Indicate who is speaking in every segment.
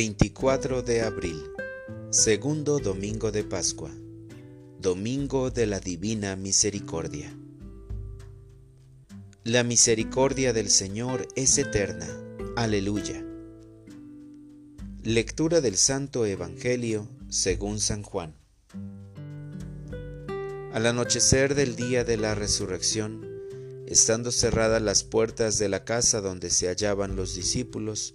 Speaker 1: 24 de abril, segundo domingo de Pascua, domingo de la Divina Misericordia. La misericordia del Señor es eterna. Aleluya. Lectura del Santo Evangelio según San Juan. Al anochecer del día de la resurrección, estando cerradas las puertas de la casa donde se hallaban los discípulos,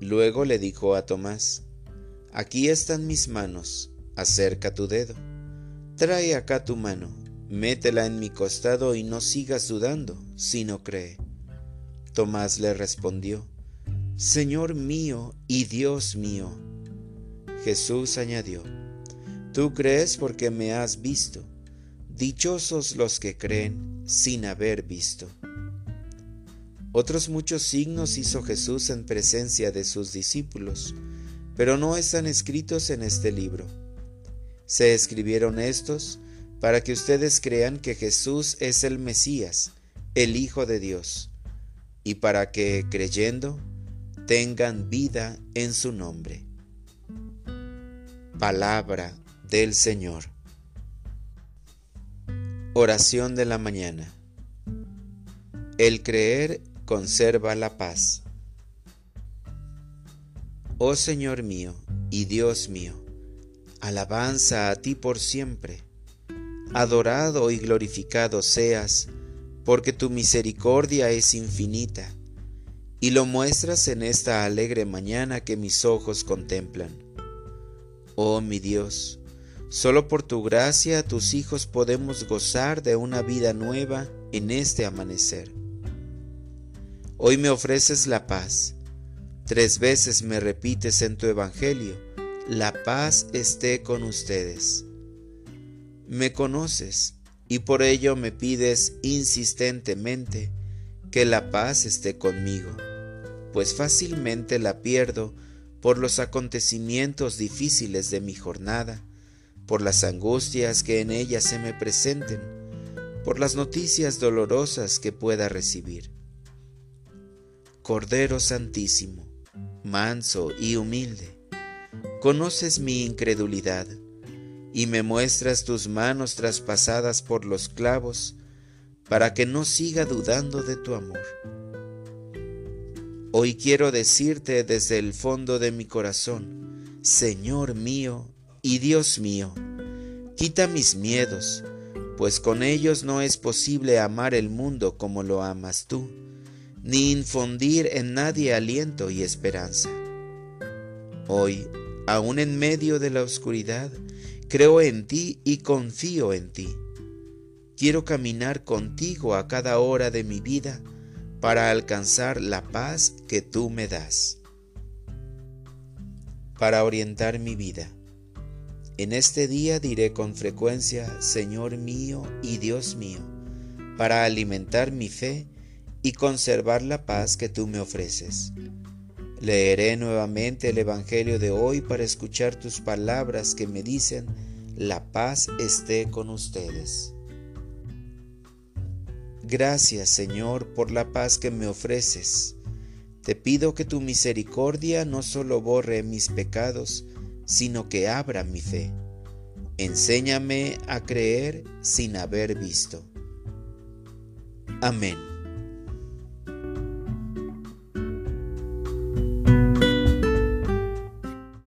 Speaker 1: Luego le dijo a Tomás, Aquí están mis manos, acerca tu dedo. Trae acá tu mano, métela en mi costado y no sigas dudando, si no cree. Tomás le respondió, Señor mío y Dios mío. Jesús añadió, Tú crees porque me has visto. Dichosos los que creen sin haber visto. Otros muchos signos hizo Jesús en presencia de sus discípulos, pero no están escritos en este libro. Se escribieron estos para que ustedes crean que Jesús es el Mesías, el Hijo de Dios, y para que, creyendo, tengan vida en su nombre. Palabra del Señor. Oración de la mañana. El creer conserva la paz. Oh Señor mío y Dios mío, alabanza a ti por siempre. Adorado y glorificado seas, porque tu misericordia es infinita, y lo muestras en esta alegre mañana que mis ojos contemplan. Oh mi Dios, solo por tu gracia tus hijos podemos gozar de una vida nueva en este amanecer. Hoy me ofreces la paz. Tres veces me repites en tu Evangelio, la paz esté con ustedes. Me conoces y por ello me pides insistentemente que la paz esté conmigo, pues fácilmente la pierdo por los acontecimientos difíciles de mi jornada, por las angustias que en ella se me presenten, por las noticias dolorosas que pueda recibir. Cordero Santísimo, manso y humilde, conoces mi incredulidad y me muestras tus manos traspasadas por los clavos para que no siga dudando de tu amor. Hoy quiero decirte desde el fondo de mi corazón, Señor mío y Dios mío, quita mis miedos, pues con ellos no es posible amar el mundo como lo amas tú ni infundir en nadie aliento y esperanza. Hoy, aun en medio de la oscuridad, creo en ti y confío en ti. Quiero caminar contigo a cada hora de mi vida para alcanzar la paz que tú me das. Para orientar mi vida. En este día diré con frecuencia, Señor mío y Dios mío, para alimentar mi fe y conservar la paz que tú me ofreces. Leeré nuevamente el Evangelio de hoy para escuchar tus palabras que me dicen, la paz esté con ustedes. Gracias Señor por la paz que me ofreces. Te pido que tu misericordia no solo borre mis pecados, sino que abra mi fe. Enséñame a creer sin haber visto. Amén.